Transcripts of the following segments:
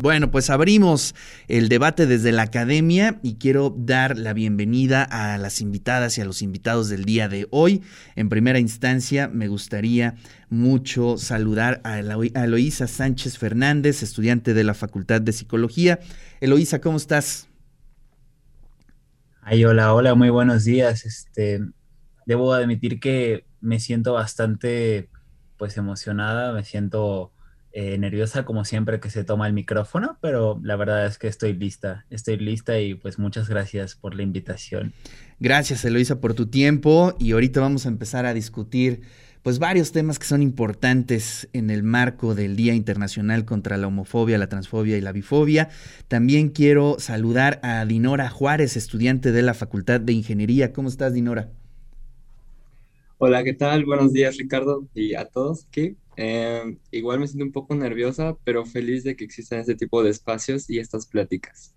Bueno, pues abrimos el debate desde la academia y quiero dar la bienvenida a las invitadas y a los invitados del día de hoy. En primera instancia, me gustaría mucho saludar a Eloísa Sánchez Fernández, estudiante de la Facultad de Psicología. Eloísa, ¿cómo estás? Ay, hola, hola, muy buenos días. Este, debo admitir que me siento bastante pues emocionada, me siento eh, nerviosa como siempre que se toma el micrófono, pero la verdad es que estoy lista, estoy lista y pues muchas gracias por la invitación. Gracias Eloisa por tu tiempo y ahorita vamos a empezar a discutir pues varios temas que son importantes en el marco del Día Internacional contra la Homofobia, la Transfobia y la Bifobia. También quiero saludar a Dinora Juárez, estudiante de la Facultad de Ingeniería. ¿Cómo estás, Dinora? Hola, ¿qué tal? Buenos días, Ricardo, y a todos aquí. Eh, igual me siento un poco nerviosa, pero feliz de que existan este tipo de espacios y estas pláticas.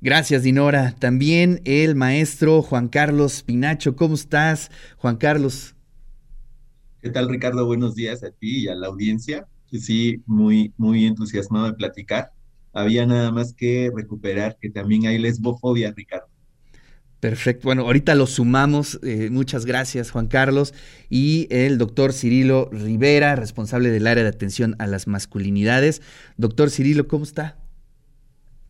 Gracias, Dinora. También el maestro Juan Carlos Pinacho. ¿Cómo estás, Juan Carlos? ¿Qué tal, Ricardo? Buenos días a ti y a la audiencia. Sí, muy, muy entusiasmado de platicar. Había nada más que recuperar que también hay lesbofobia, Ricardo. Perfecto. Bueno, ahorita lo sumamos. Eh, muchas gracias, Juan Carlos. Y el doctor Cirilo Rivera, responsable del área de atención a las masculinidades. Doctor Cirilo, ¿cómo está?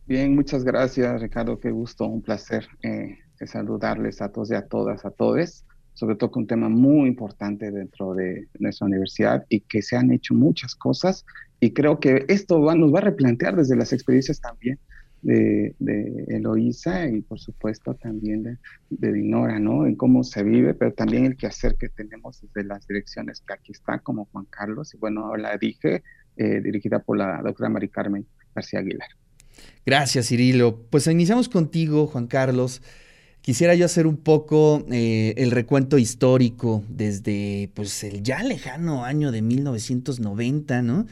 Bien, muchas gracias, Ricardo. Qué gusto, un placer eh, saludarles a todos y a todas, a todos. Sobre todo un tema muy importante dentro de nuestra universidad y que se han hecho muchas cosas. Y creo que esto nos va a replantear desde las experiencias también de, Eloísa y por supuesto también de, Dinora, ¿no? En cómo se vive, pero también el quehacer que tenemos desde las direcciones que aquí está, como Juan Carlos, y bueno, la dije, eh, dirigida por la doctora Mari Carmen García Aguilar. Gracias, Cirilo. Pues iniciamos contigo, Juan Carlos. Quisiera yo hacer un poco eh, el recuento histórico desde pues el ya lejano año de 1990, ¿no?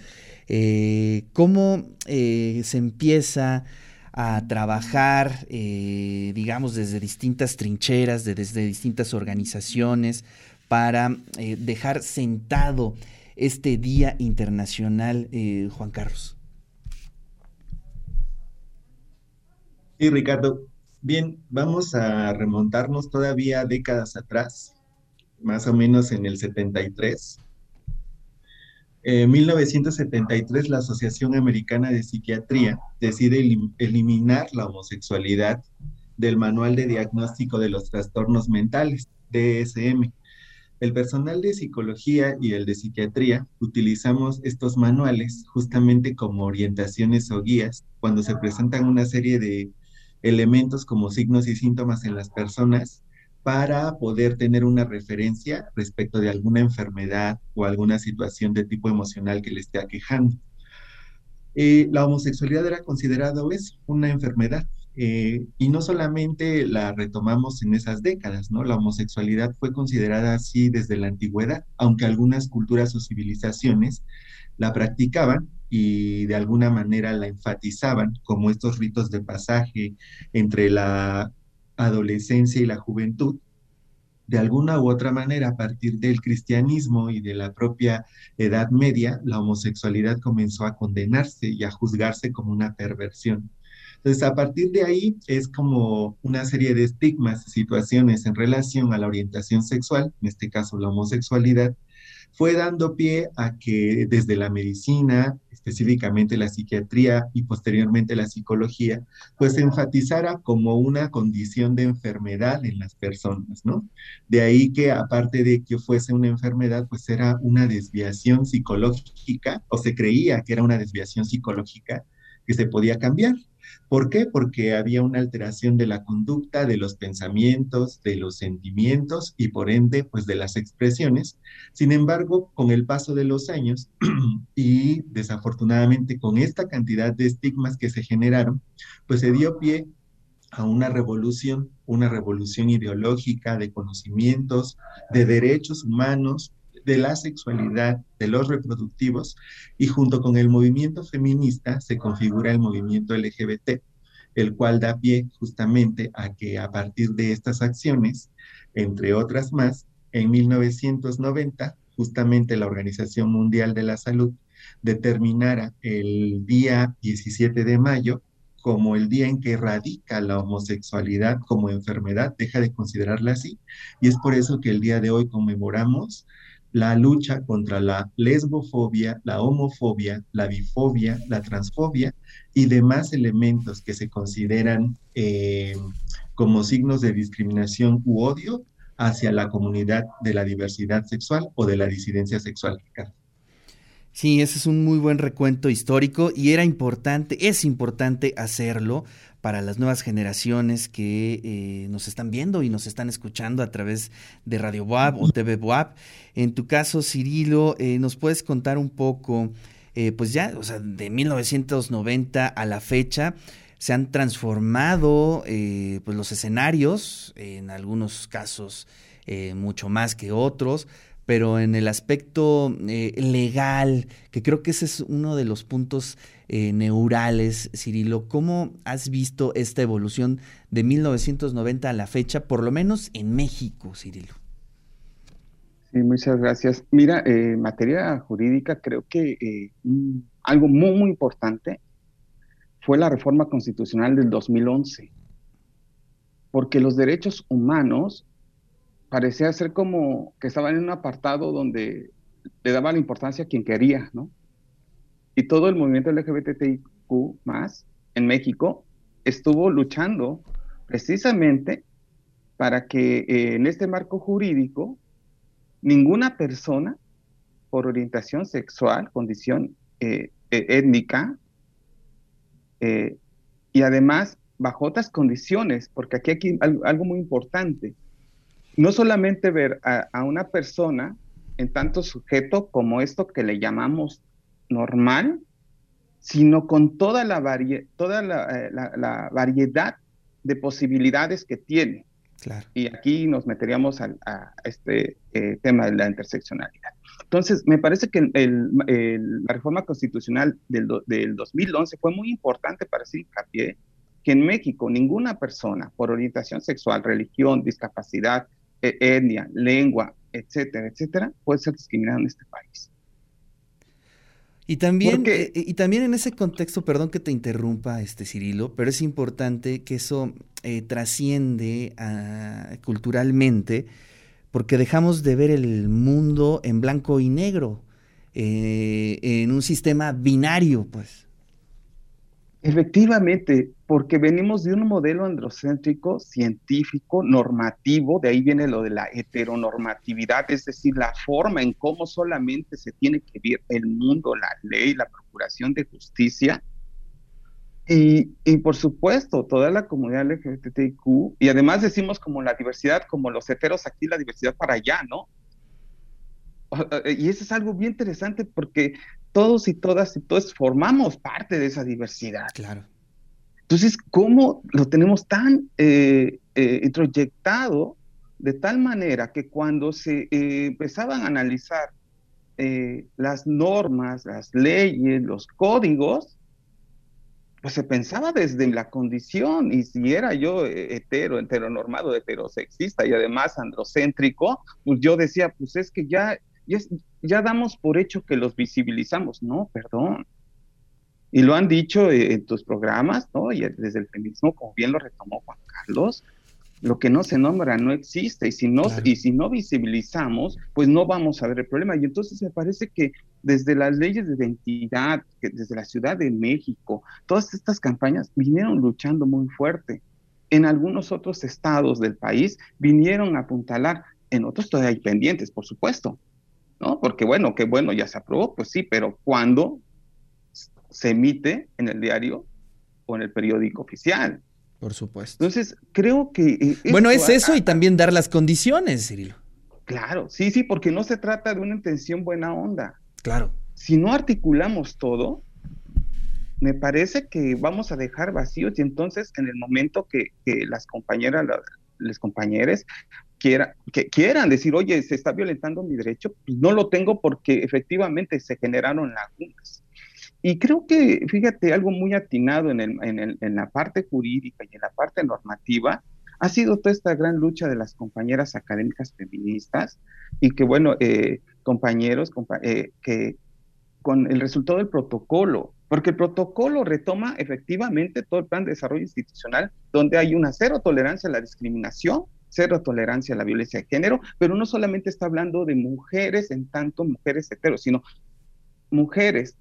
Eh, cómo se empieza a trabajar, eh, digamos, desde distintas trincheras, desde distintas organizaciones, para eh, dejar sentado este Día Internacional, eh, Juan Carlos. Sí, Ricardo. Bien, vamos a remontarnos todavía décadas atrás, más o menos en el 73, en 1973, la Asociación Americana de Psiquiatría decide eliminar la homosexualidad del Manual de Diagnóstico de los Trastornos Mentales, DSM. El personal de psicología y el de psiquiatría utilizamos estos manuales justamente como orientaciones o guías cuando se presentan una serie de elementos como signos y síntomas en las personas para poder tener una referencia respecto de alguna enfermedad o alguna situación de tipo emocional que le esté aquejando. Eh, la homosexualidad era considerada es una enfermedad eh, y no solamente la retomamos en esas décadas, ¿no? La homosexualidad fue considerada así desde la antigüedad, aunque algunas culturas o civilizaciones la practicaban y de alguna manera la enfatizaban como estos ritos de pasaje entre la adolescencia y la juventud, de alguna u otra manera, a partir del cristianismo y de la propia Edad Media, la homosexualidad comenzó a condenarse y a juzgarse como una perversión. Entonces, a partir de ahí es como una serie de estigmas, situaciones en relación a la orientación sexual, en este caso la homosexualidad, fue dando pie a que desde la medicina, específicamente la psiquiatría y posteriormente la psicología, pues se enfatizara como una condición de enfermedad en las personas, ¿no? De ahí que aparte de que fuese una enfermedad, pues era una desviación psicológica, o se creía que era una desviación psicológica que se podía cambiar. ¿Por qué? Porque había una alteración de la conducta, de los pensamientos, de los sentimientos y por ende, pues de las expresiones. Sin embargo, con el paso de los años y desafortunadamente con esta cantidad de estigmas que se generaron, pues se dio pie a una revolución, una revolución ideológica de conocimientos, de derechos humanos, de la sexualidad de los reproductivos y junto con el movimiento feminista se configura el movimiento LGBT, el cual da pie justamente a que a partir de estas acciones, entre otras más, en 1990, justamente la Organización Mundial de la Salud determinara el día 17 de mayo como el día en que radica la homosexualidad como enfermedad, deja de considerarla así, y es por eso que el día de hoy conmemoramos la lucha contra la lesbofobia, la homofobia, la bifobia, la transfobia y demás elementos que se consideran eh, como signos de discriminación u odio hacia la comunidad de la diversidad sexual o de la disidencia sexual. Sí, ese es un muy buen recuento histórico y era importante, es importante hacerlo para las nuevas generaciones que eh, nos están viendo y nos están escuchando a través de Radio Boab o TV Boab. En tu caso, Cirilo, eh, ¿nos puedes contar un poco, eh, pues ya, o sea, de 1990 a la fecha, se han transformado pues los escenarios, en algunos casos mucho más que otros, pero en el aspecto eh, legal, que creo que ese es uno de los puntos eh, neurales, Cirilo, ¿cómo has visto esta evolución de 1990 a la fecha, por lo menos en México, Cirilo? Sí, muchas gracias. Mira, eh, en materia jurídica, creo que algo muy, muy importante fue la reforma constitucional del 2011, porque los derechos humanos parecía ser como que estaban en un apartado donde le daba la importancia a quien quería, ¿no? Y todo el movimiento LGBTIQ más en México estuvo luchando precisamente para que eh, en este marco jurídico ninguna persona por orientación sexual, condición eh, e, étnica, eh, y además bajo otras condiciones, porque aquí hay algo muy importante, no solamente ver a, una persona en tanto sujeto como esto que le llamamos normal, sino con toda la, toda eh, la, variedad de posibilidades que tiene. Y aquí nos meteríamos a, este eh, tema de la interseccionalidad. Entonces, me parece que la reforma constitucional del, del 2011 fue muy importante para hacer hincapié que en México ninguna persona por orientación sexual, religión, discapacidad, etnia, lengua, etcétera, etcétera, puede ser discriminado en este país. Y también, eh, y también en ese contexto, perdón que te interrumpa, este Cirilo, pero es importante que eso eh, trasciende ah, culturalmente, porque dejamos de ver el mundo en blanco y negro, eh, en un sistema binario, pues. Efectivamente, porque venimos de un modelo androcéntrico, científico, normativo, de ahí viene lo de la heteronormatividad, es decir, la forma en cómo solamente se tiene que ver el mundo, la ley, la procuración de justicia. Y, por supuesto, toda la comunidad LGBTIQ, y además decimos como la diversidad, como los heteros aquí, la diversidad para allá, ¿no? Y eso es algo bien interesante porque todos y todas y todos formamos parte de esa diversidad. Claro. Entonces, ¿cómo lo tenemos tan eh, eh, introyectado de tal manera que cuando se eh, empezaban a analizar las normas, las leyes, los códigos, pues se pensaba desde la condición, y si era yo hetero, heteronormado, heterosexista y además androcéntrico, pues yo decía, pues es que ya ya, damos por hecho que los visibilizamos. No, perdón. Y lo han dicho eh, en tus programas, ¿no? Y desde el feminismo, como bien lo retomó Juan Carlos, lo que no se nombra no existe. Y si no, y si no visibilizamos, pues no vamos a ver el problema. Y entonces me parece que desde las leyes de identidad, desde la Ciudad de México, todas estas campañas vinieron luchando muy fuerte. En algunos otros estados del país vinieron a apuntalar, en otros todavía hay pendientes, por supuesto, ¿no? Porque bueno, que bueno, ya se aprobó, pues sí, pero ¿cuándo se emite en el diario o en el periódico oficial? Por supuesto. Entonces, creo que... Eh, bueno, es eso y también dar las condiciones, Cirilo. Claro, sí, sí, porque no se trata de una intención buena onda. Claro. Si no articulamos todo, me parece que vamos a dejar vacíos y entonces en el momento que, las compañeras los compañeros quiera, que quieran decir, oye, se está violentando mi derecho, pues no lo tengo porque efectivamente se generaron lagunas. Y creo que, fíjate, algo muy atinado en, el, en, el, en la parte jurídica y en la parte normativa, ha sido toda esta gran lucha de las compañeras académicas feministas y que, bueno, eh, compañeros, eh, que con el resultado del protocolo, porque el protocolo retoma efectivamente todo el plan de desarrollo institucional, donde hay una cero tolerancia a la discriminación, cero tolerancia a la violencia de género, pero no solamente está hablando de mujeres en tanto mujeres heteros, sino mujeres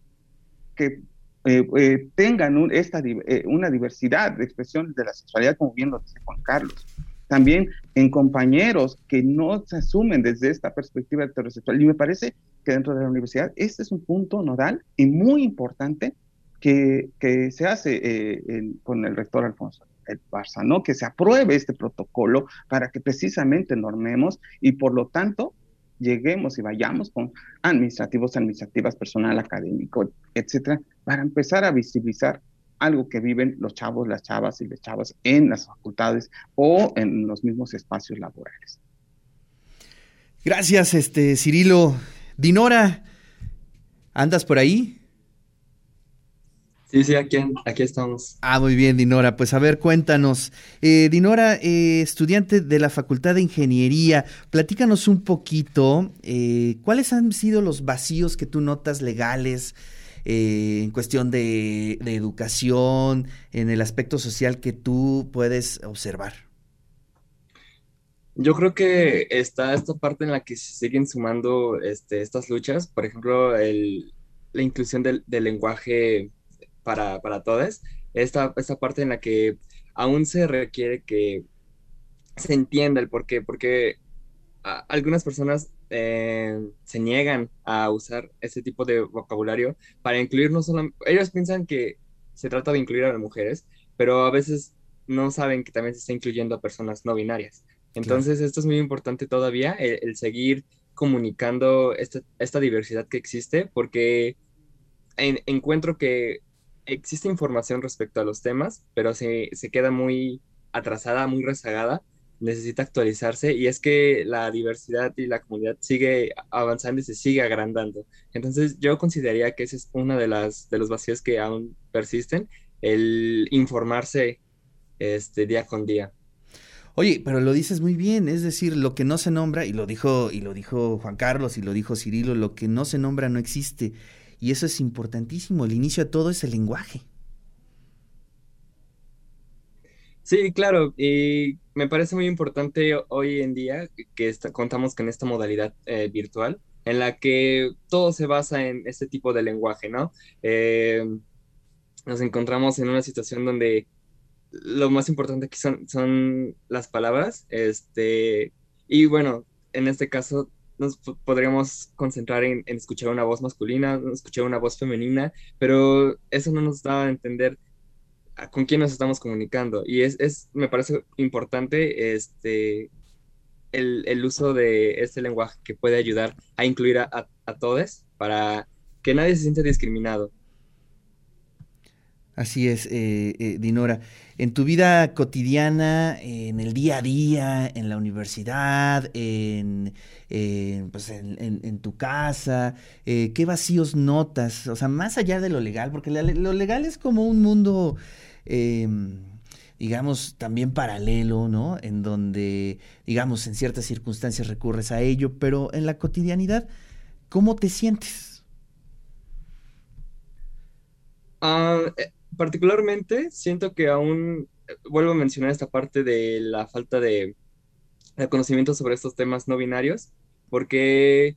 que eh, eh, tengan esta, eh, una diversidad de expresiones de la sexualidad, como bien lo dice Juan Carlos. También en compañeros que no se asumen desde esta perspectiva heterosexual. Y me parece que dentro de la universidad este es un punto nodal y muy importante que, que se hace con el rector Alfonso el Barça, ¿no? Que se apruebe este protocolo para que precisamente normemos y por lo tanto lleguemos y vayamos con administrativos, administrativas, personal académico, etcétera, para empezar a visibilizar algo que viven los chavos, las chavas y las chavas en las facultades o en los mismos espacios laborales. Gracias, este Cirilo. Dinora, ¿andas por ahí? Sí, sí, aquí, aquí estamos. Ah, muy bien, Dinora. Pues a ver, cuéntanos. Eh, Dinora, eh, estudiante de la Facultad de Ingeniería, platícanos un poquito, eh, ¿cuáles han sido los vacíos que tú notas legales en cuestión de, de educación, en el aspecto social que tú puedes observar? Yo creo que está esta parte en la que se siguen sumando este, estas luchas, por ejemplo, el, la inclusión del, del lenguaje para, para todos, esta, esta parte en la que aún se requiere que se entienda el por qué, porque algunas personas eh, se niegan a usar ese tipo de vocabulario para incluir no solo, ellos piensan que se trata de incluir a las mujeres, pero a veces no saben que también se está incluyendo a personas no binarias. Entonces, esto es muy importante todavía, el, seguir comunicando esta, esta, diversidad que existe, porque encuentro que existe información respecto a los temas, pero se, se queda muy atrasada, muy rezagada, necesita actualizarse y es que la diversidad y la comunidad sigue avanzando y se sigue agrandando. Entonces yo consideraría que ese es uno de, las, de los vacíos que aún persisten, el informarse este, día con día. Oye, pero lo dices muy bien, es decir, lo que no se nombra, y lo dijo, y lo dijo Juan Carlos, y lo dijo Cirilo, lo que no se nombra no existe. Y eso es importantísimo. El inicio de todo es el lenguaje. Sí, claro. Y me parece muy importante hoy en día que contamos con esta modalidad eh, virtual en la que todo se basa en este tipo de lenguaje, ¿no? Eh, nos encontramos en una situación donde lo más importante aquí son, son las palabras, este, y bueno, en este caso nos podríamos concentrar en, escuchar una voz masculina, escuchar una voz femenina, pero eso no nos da a entender con quién nos estamos comunicando. Y es, es me parece importante este, el, el, uso de este lenguaje que puede ayudar a incluir a, a todos para que nadie se sienta discriminado. Así es, eh, eh, Dinora. En tu vida cotidiana, en el día a día, en la universidad, en, pues en, tu casa, eh, ¿qué vacíos notas? O sea, más allá de lo legal, porque lo legal es como un mundo, em, digamos, también paralelo, ¿no? En donde, digamos, en ciertas circunstancias recurres a ello, pero en la cotidianidad, ¿cómo te sientes? Ah, particularmente siento que aún, vuelvo a mencionar esta parte de la falta de, conocimiento sobre estos temas no binarios, porque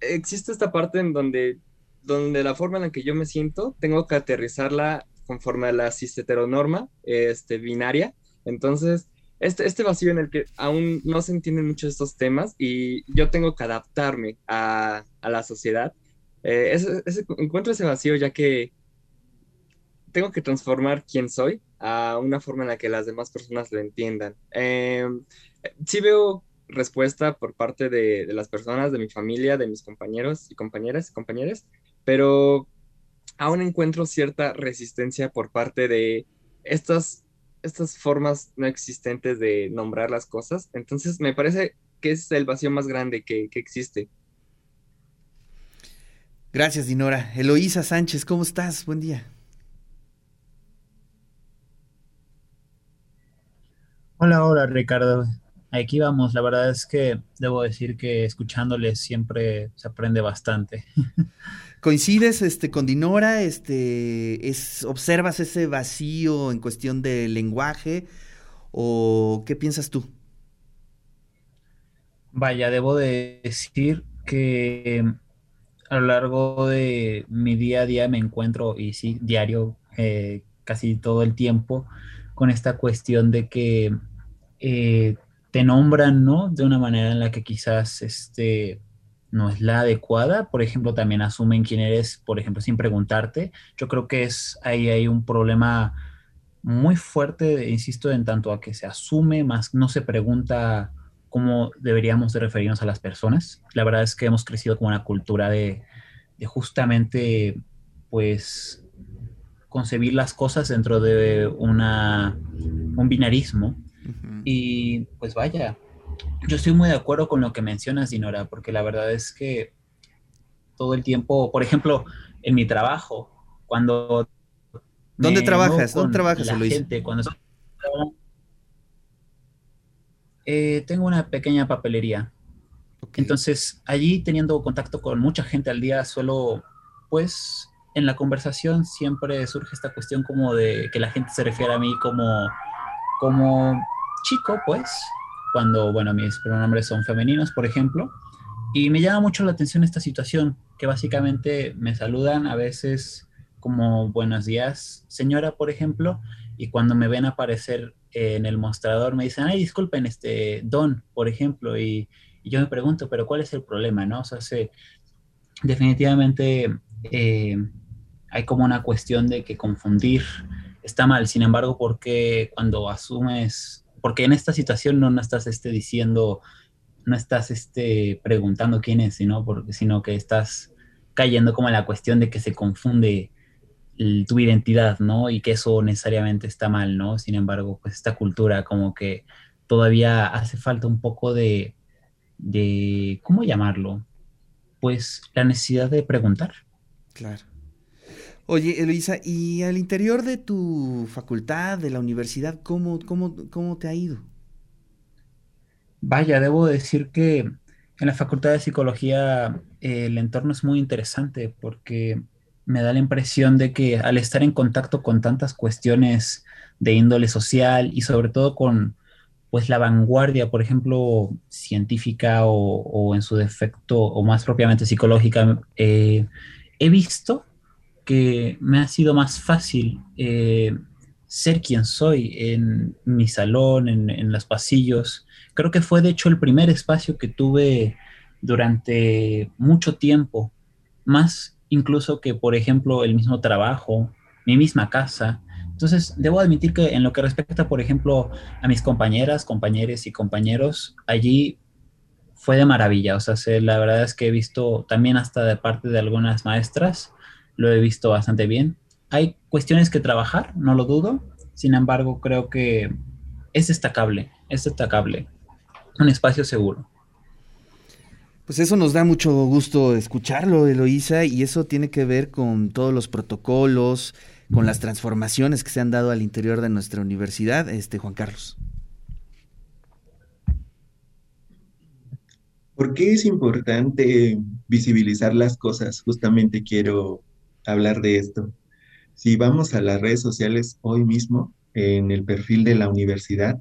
existe esta parte en donde, donde la forma en la que yo me siento, tengo que aterrizarla conforme a la cis heteronorma este, binaria. Entonces, este, este vacío en el que aún no se entienden muchos estos temas y yo tengo que adaptarme a, la sociedad, eh, encuentro ese vacío ya que tengo que transformar quién soy a una forma en la que las demás personas lo entiendan. Em, sí veo respuesta por parte de, las personas, de mi familia, de mis compañeros y compañeras y compañeras, pero aún encuentro cierta resistencia por parte de estas, estas formas no existentes de nombrar las cosas. Entonces me parece que es el vacío más grande que, que existe. Gracias, Dinora. Eloísa Sánchez, ¿cómo estás? Buen día. Hola, hola, Ricardo. Aquí vamos. La verdad es que debo decir que escuchándoles siempre se aprende bastante. ¿Coincides este, con Dinora? Este, es, ¿Observas ese vacío en cuestión de lenguaje? ¿O qué piensas tú? Vaya, debo decir que a lo largo de mi día a día me encuentro, y sí, diario, eh, casi todo el tiempo, con esta cuestión de que eh, te nombran, ¿no? De una manera en la que quizás este, no es la adecuada. Por ejemplo, también asumen quién eres, por ejemplo, sin preguntarte. Yo creo que es ahí hay un problema muy fuerte, insisto, en tanto a que se asume, más no se pregunta cómo deberíamos de referirnos a las personas. La verdad es que hemos crecido con una cultura de, de justamente, pues, concebir las cosas dentro de una, un binarismo. Y pues vaya, yo estoy muy de acuerdo con lo que mencionas, Dinora, porque la verdad es que todo el tiempo, por ejemplo, en mi trabajo, cuando... ¿Dónde trabajas? ¿Dónde trabajas, la gente, cuando eh, tengo una pequeña papelería. Entonces, allí teniendo contacto con mucha gente al día, suelo, pues, en la conversación siempre surge esta cuestión como de que la gente se refiere a mí como, como chico, pues, cuando, bueno, mis pronombres son femeninos, por ejemplo. Y me llama mucho la atención esta situación, que básicamente me saludan a veces como buenos días, señora, por ejemplo, y cuando me ven aparecer en el mostrador me dicen, ay, disculpen, este, don, por ejemplo, y, yo me pregunto, pero ¿cuál es el problema, no? O sea, se, definitivamente eh, hay como una cuestión de que confundir está mal, sin embargo, porque cuando asumes, porque en esta situación no, no estás este, diciendo, no estás este, preguntando quién es, sino, porque, sino que estás cayendo como en la cuestión de que se confunde tu identidad, ¿no? Y que eso necesariamente está mal, ¿no? Sin embargo, pues esta cultura como que todavía hace falta un poco de, de ¿cómo llamarlo? Pues la necesidad de preguntar. Claro. Oye, Eloisa, ¿y al interior de tu facultad, de la universidad, cómo, cómo, cómo te ha ido? Vaya, debo decir que en la facultad de psicología eh, el entorno es muy interesante porque me da la impresión de que al estar en contacto con tantas cuestiones de índole social y sobre todo con pues la vanguardia, por ejemplo, científica o, en su defecto o más propiamente psicológica, eh, he visto que me ha sido más fácil eh, ser quien soy en mi salón, en, en los pasillos. Creo que fue de hecho el primer espacio que tuve durante mucho tiempo, más incluso que, por ejemplo, el mismo trabajo, mi misma casa. Entonces, debo admitir que en lo que respecta, por ejemplo, a mis compañeras, compañeros y compañeros, allí fue de maravilla. O sea, la verdad es que he visto también hasta de parte de algunas maestras, lo he visto bastante bien. Hay cuestiones que trabajar, no lo dudo. Sin embargo, creo que es destacable, es destacable. Un espacio seguro. Pues eso nos da mucho gusto escucharlo, Eloísa, y eso tiene que ver con todos los protocolos, con las transformaciones que se han dado al interior de nuestra universidad, este Juan Carlos. ¿Por qué es importante visibilizar las cosas? Justamente quiero hablar de esto. Si vamos a las redes sociales hoy mismo, en el perfil de la universidad,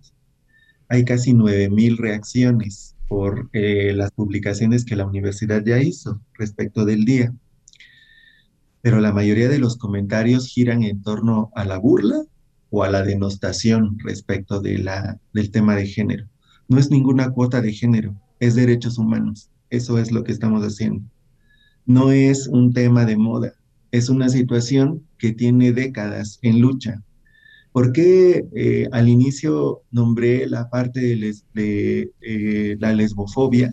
hay casi 9.000 reacciones por eh, las publicaciones que la universidad ya hizo respecto del día. Pero la mayoría de los comentarios giran en torno a la burla o a la denostación respecto de del tema de género. No es ninguna cuota de género, es derechos humanos. Eso es lo que estamos haciendo. No es un tema de moda, es una situación que tiene décadas en lucha ¿Por qué eh, al inicio nombré la parte de, eh, la lesbofobia?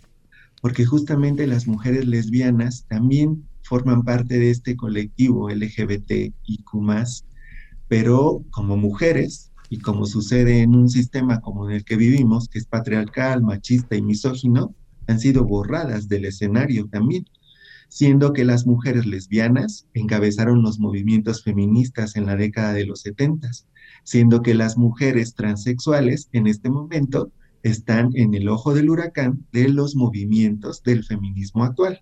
Porque justamente las mujeres lesbianas también forman parte de este colectivo LGBT y pero como mujeres y como sucede en un sistema como en el que vivimos, que es patriarcal, machista y misógino, han sido borradas del escenario también, siendo que las mujeres lesbianas encabezaron los movimientos feministas en la década de los 70, siendo que las mujeres transexuales en este momento están en el ojo del huracán de los movimientos del feminismo actual.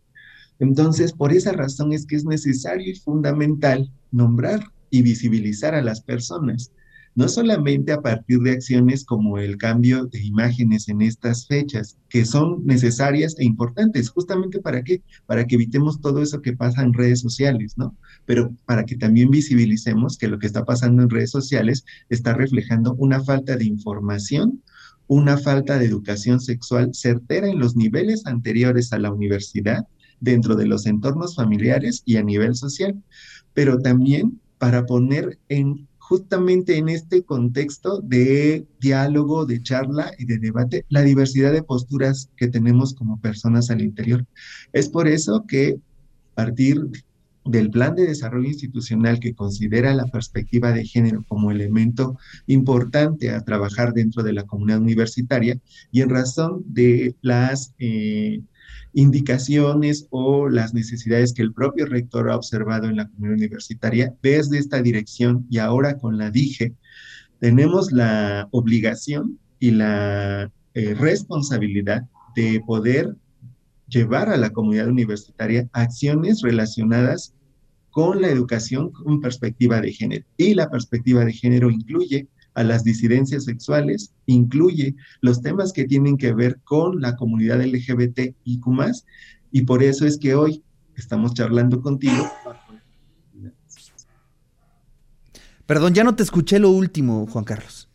Entonces, por esa razón es que es necesario y fundamental nombrar y visibilizar a las personas, no solamente a partir de acciones como el cambio de imágenes en estas fechas, que son necesarias e importantes, justamente para qué, para que evitemos todo eso que pasa en redes sociales, ¿no? Pero para que también visibilicemos que lo que está pasando en redes sociales está reflejando una falta de información, una falta de educación sexual certera en los niveles anteriores a la universidad, dentro de los entornos familiares y a nivel social, pero también para poner en justamente en este contexto de diálogo, de charla y de debate, la diversidad de posturas que tenemos como personas al interior. Es por eso que a partir del plan de desarrollo institucional que considera la perspectiva de género como elemento importante a trabajar dentro de la comunidad universitaria y en razón de las eh, indicaciones o las necesidades que el propio rector ha observado en la comunidad universitaria desde esta dirección y ahora con la DIGE, tenemos la obligación y la eh, responsabilidad de poder llevar a la comunidad universitaria acciones relacionadas con la educación con perspectiva de género. Y la perspectiva de género incluye a las disidencias sexuales, incluye los temas que tienen que ver con la comunidad LGBT y más, y por eso es que hoy estamos charlando contigo. Perdón, ya no te escuché lo último, Juan Carlos.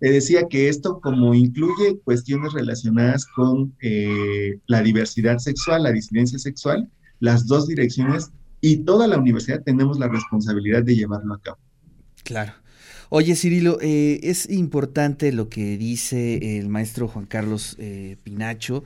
Te decía que esto como incluye cuestiones relacionadas con eh, la diversidad sexual, la disidencia sexual, las dos direcciones y toda la universidad tenemos la responsabilidad de llevarlo a cabo. Claro. Oye, Cirilo, eh, es importante lo que dice el maestro Juan Carlos eh, Pinacho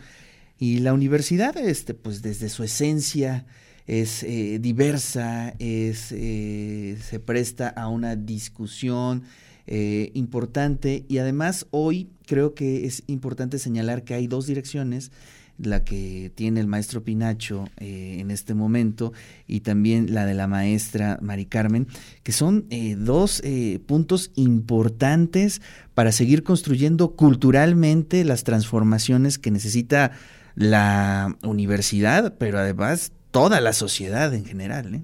y la universidad, este, pues desde su esencia es eh, diversa, se presta a una discusión importante y además hoy creo que es importante señalar que hay dos direcciones la que tiene el maestro Pinacho eh, en este momento y también la de la maestra Mari Carmen, que son eh, dos eh, puntos importantes para seguir construyendo culturalmente las transformaciones que necesita la universidad, pero además toda la sociedad en general.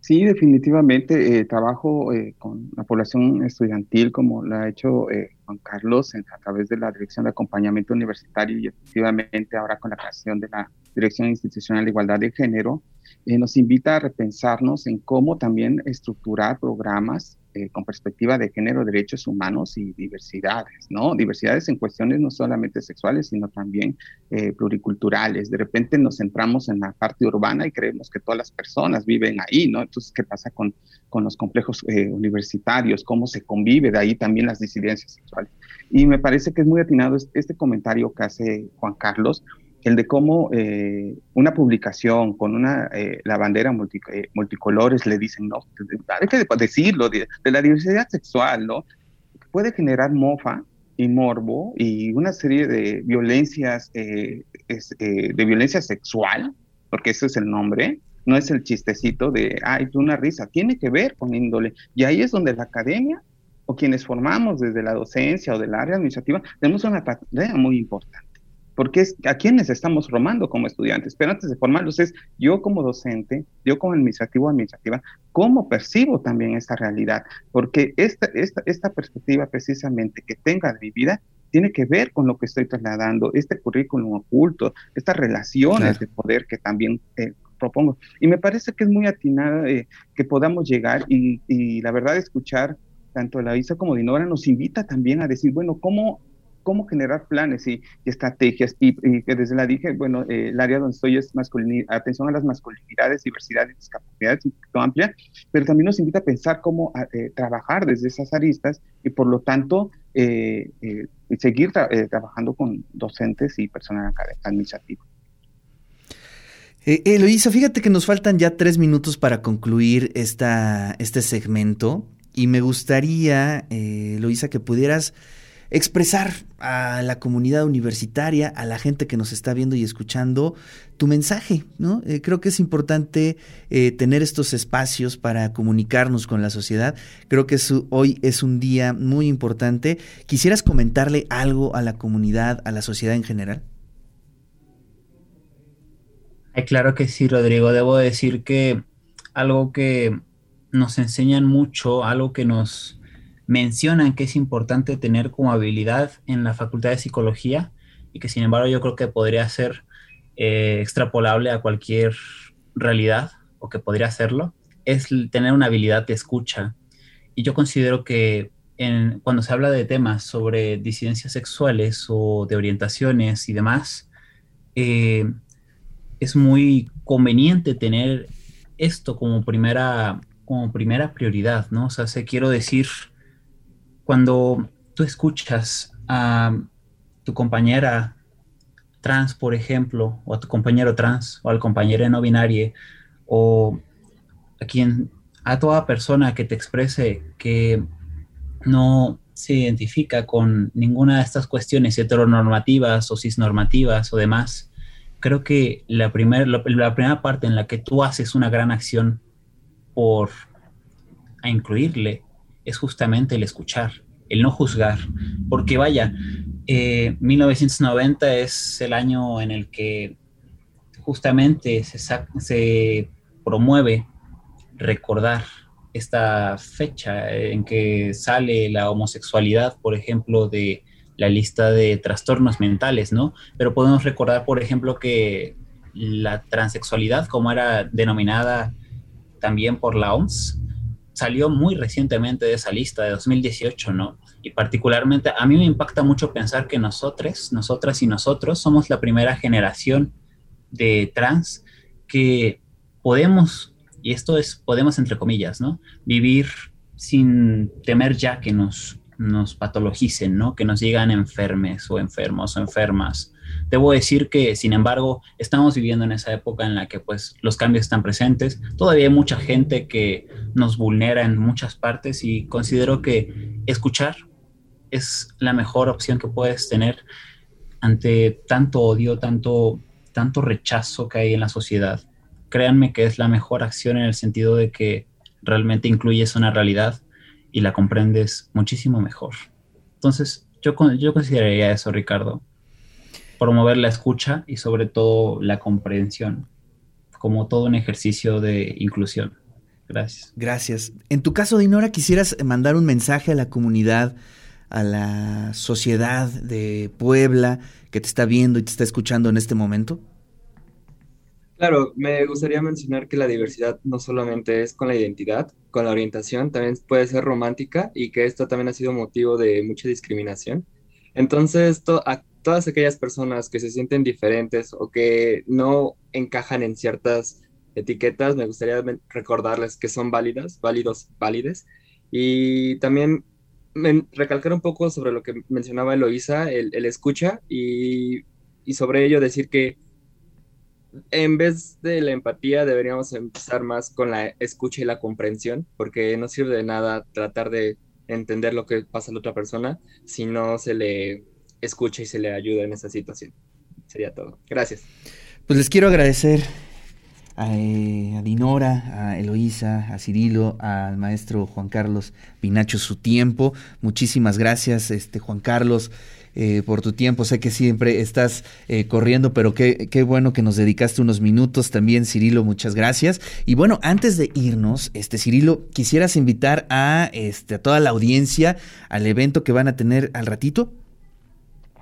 Sí, definitivamente trabajo con la población estudiantil como lo ha hecho Juan Carlos a través de la Dirección de Acompañamiento Universitario y efectivamente ahora con la creación de la Dirección Institucional de Igualdad de Género, eh, nos invita a repensarnos en cómo también estructurar programas eh, con perspectiva de género, derechos humanos y diversidades, ¿no? Diversidades en cuestiones no solamente sexuales, sino también eh, pluriculturales. De repente nos centramos en la parte urbana y creemos que todas las personas viven ahí, ¿no? Entonces, ¿qué pasa con, con los complejos universitarios? ¿Cómo se convive? De ahí también las disidencias sexuales. Y me parece que es muy atinado este comentario que hace Juan Carlos, el de cómo eh, una publicación con una, eh, la bandera eh, multicolores le dicen, no, hay que decirlo, de, la diversidad sexual, ¿no? Puede generar mofa y morbo y una serie de violencias, de violencia sexual, porque ese es el nombre, no es el chistecito de, ay, una risa, tiene que ver con índole. Y ahí es donde la academia o quienes formamos desde la docencia o del área administrativa tenemos una tarea muy importante porque es a quienes estamos formando como estudiantes. Pero antes de formarlos es yo como docente, yo como administrativo o administrativa, cómo percibo también esta realidad, porque esta, esta, esta perspectiva precisamente que tenga de mi vida tiene que ver con lo que estoy trasladando, este currículum oculto, estas relaciones de poder que también eh, propongo. Y me parece que es muy atinada eh, que podamos llegar y, y, la verdad escuchar tanto la ISA como Dinora nos invita también a decir, bueno, ¿cómo cómo generar planes y, estrategias. Y, que desde la dije, bueno, eh, el área donde estoy es atención a las masculinidades, diversidad y discapacidades, un amplia, pero también nos invita a pensar cómo eh, trabajar desde esas aristas y por lo tanto eh, seguir trabajando con docentes y personal administrativo. Eloisa, fíjate que nos faltan ya tres minutos para concluir esta, este segmento. y me gustaría, eh, que pudieras expresar a la comunidad universitaria, a la gente que nos está viendo y escuchando, tu mensaje, ¿no? Eh, creo que es importante eh, tener estos espacios para comunicarnos con la sociedad. Creo que hoy es un día muy importante. ¿Quisieras comentarle algo a la comunidad, a la sociedad en general? claro que sí, Rodrigo. Debo decir que algo que nos enseñan mucho, algo que nos mencionan que es importante tener como habilidad en la Facultad de Psicología y que sin embargo yo creo que podría ser eh, extrapolable a cualquier realidad o que podría hacerlo, es tener una habilidad de escucha. Y yo considero que cuando se habla de temas sobre disidencias sexuales o de orientaciones y demás, eh, es muy conveniente tener esto como primera, como primera prioridad, ¿no? O sea, se quiero decir, cuando tú escuchas a tu compañera trans, por ejemplo, o a tu compañero trans, o al compañero no binario, o a quien, a toda persona que te exprese que no se identifica con ninguna de estas cuestiones heteronormativas o cisnormativas o demás, creo que la, primer, la, la primera parte en la que tú haces una gran acción por a incluirle es justamente el escuchar, el no juzgar, porque vaya, 1990 eh, es el año en el que justamente se, se promueve recordar esta fecha en que sale la homosexualidad, por ejemplo, de la lista de trastornos mentales, ¿no? Pero podemos recordar, por ejemplo, que la transexualidad, como era denominada también por la OMS, salió muy recientemente de esa lista de 2018, ¿no? Y particularmente a mí me impacta mucho pensar que nosotros, nosotras y nosotros somos la primera generación de trans que podemos, y esto es podemos entre comillas, ¿no? Vivir sin temer ya que nos, nos patologicen, ¿no? Que nos llegan enfermes o enfermos o enfermas Debo decir que, sin embargo, estamos viviendo en esa época en la que pues los cambios están presentes. Todavía hay mucha gente que nos vulnera en muchas partes y considero que escuchar es la mejor opción que puedes tener ante tanto odio, tanto, tanto rechazo que hay en la sociedad. Créanme que es la mejor acción en el sentido de que realmente incluyes una realidad y la comprendes muchísimo mejor. Entonces, yo, yo consideraría eso, Ricardo promover la escucha y sobre todo la comprensión, como todo un ejercicio de inclusión. Gracias. Gracias. En tu caso, Dinora, quisieras mandar un mensaje a la comunidad, a la sociedad de Puebla que te está viendo y te está escuchando en este momento. Claro, me gustaría mencionar que la diversidad no solamente es con la identidad, con la orientación, también puede ser romántica y que esto también ha sido motivo de mucha discriminación. Entonces, a todas aquellas personas que se sienten diferentes o que no encajan en ciertas etiquetas, me gustaría recordarles que son válidas, válidos, válides. Y también recalcar un poco sobre lo que mencionaba Eloisa, el, escucha, y, y, sobre ello decir que en vez de la empatía deberíamos empezar más con la escucha y la comprensión, porque no sirve de nada tratar de entender lo que pasa a la otra persona si no se le escucha y se le ayuda en esa situación. Sería todo. Gracias. Pues les quiero agradecer a, eh, Dinora, a Eloísa, a Cirilo, al maestro Juan Carlos Pinacho su tiempo. Muchísimas gracias, este Juan Carlos. Eh, por tu tiempo. Sé que siempre estás eh, corriendo, pero qué, qué, bueno que nos dedicaste unos minutos también, Cirilo. Muchas gracias. Y bueno, antes de irnos, este Cirilo, quisieras invitar a, este, a toda la audiencia al evento que van a tener al ratito.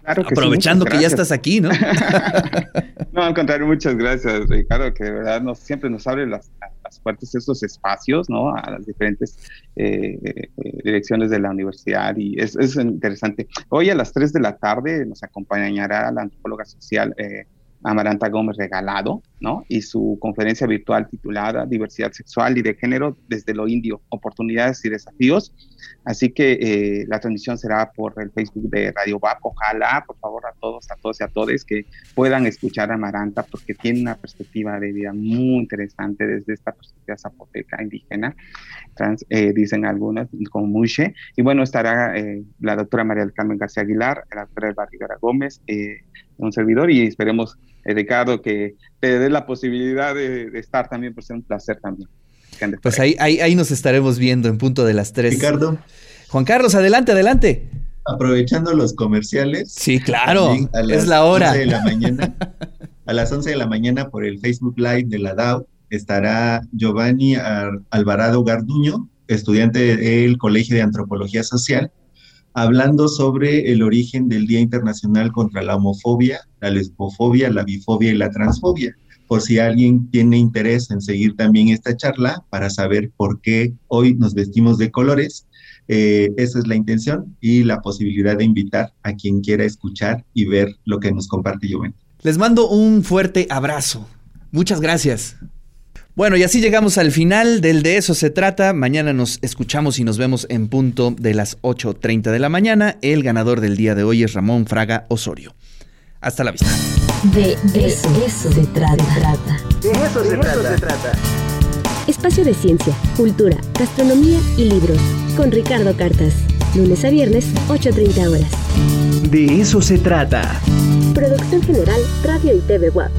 Aprovechando que ya estás aquí, ¿no? no, al contrario, muchas gracias, Ricardo, que de verdad nos, siempre nos abre las, las puertas estos espacios, ¿no? A las diferentes eh, eh, direcciones de la universidad y es, es, interesante. Hoy a las 3 de la tarde nos acompañará la antropóloga social eh, Amaranta Gómez Regalado, ¿no? Y su conferencia virtual titulada Diversidad Sexual y de Género desde lo Indio, Oportunidades y Desafíos. Así que eh, la transmisión será por el Facebook de Radio VAP. Ojalá, por favor, a todos, a todos y a todas que puedan escuchar a Amaranta porque tiene una perspectiva de vida muy interesante desde esta perspectiva zapoteca indígena. trans, eh, dicen algunas, como Muche. Y bueno, estará eh, la doctora María del Carmen García Aguilar, la doctora Elba Rivera Gómez, un servidor, y esperemos, Ricardo, que te dé la posibilidad de, estar también, por ser un placer también. Pues ahí, ahí, ahí nos estaremos viendo en punto de las tres. Ricardo. Juan Carlos, adelante, adelante. Aprovechando los comerciales. Sí, claro, es la hora. De la mañana, a las 11 de la mañana por el Facebook Live de la DAO estará Giovanni Alvarado Garduño, estudiante del Colegio de Antropología Social, hablando sobre el origen del Día Internacional contra la Homofobia, la Lesbofobia, la Bifobia y la Transfobia. Por si alguien tiene interés en seguir también esta charla para saber por qué hoy nos vestimos de colores, eh, esa es la intención y la posibilidad de invitar a quien quiera escuchar y ver lo que nos comparte Giovanni. Les mando un fuerte abrazo. Muchas gracias. Bueno, y así llegamos al final del De eso se trata. Mañana nos escuchamos y nos vemos en punto de las 8.30 de la mañana. El ganador del día de hoy es Ramón Fraga Osorio. Hasta la vista. De, eso, se trata. De eso, se, trata. Espacio de ciencia, cultura, gastronomía y libros. Con Ricardo Cartas. Lunes a viernes, 8.30 horas. De eso se trata. Producción general, Radio y TV Web.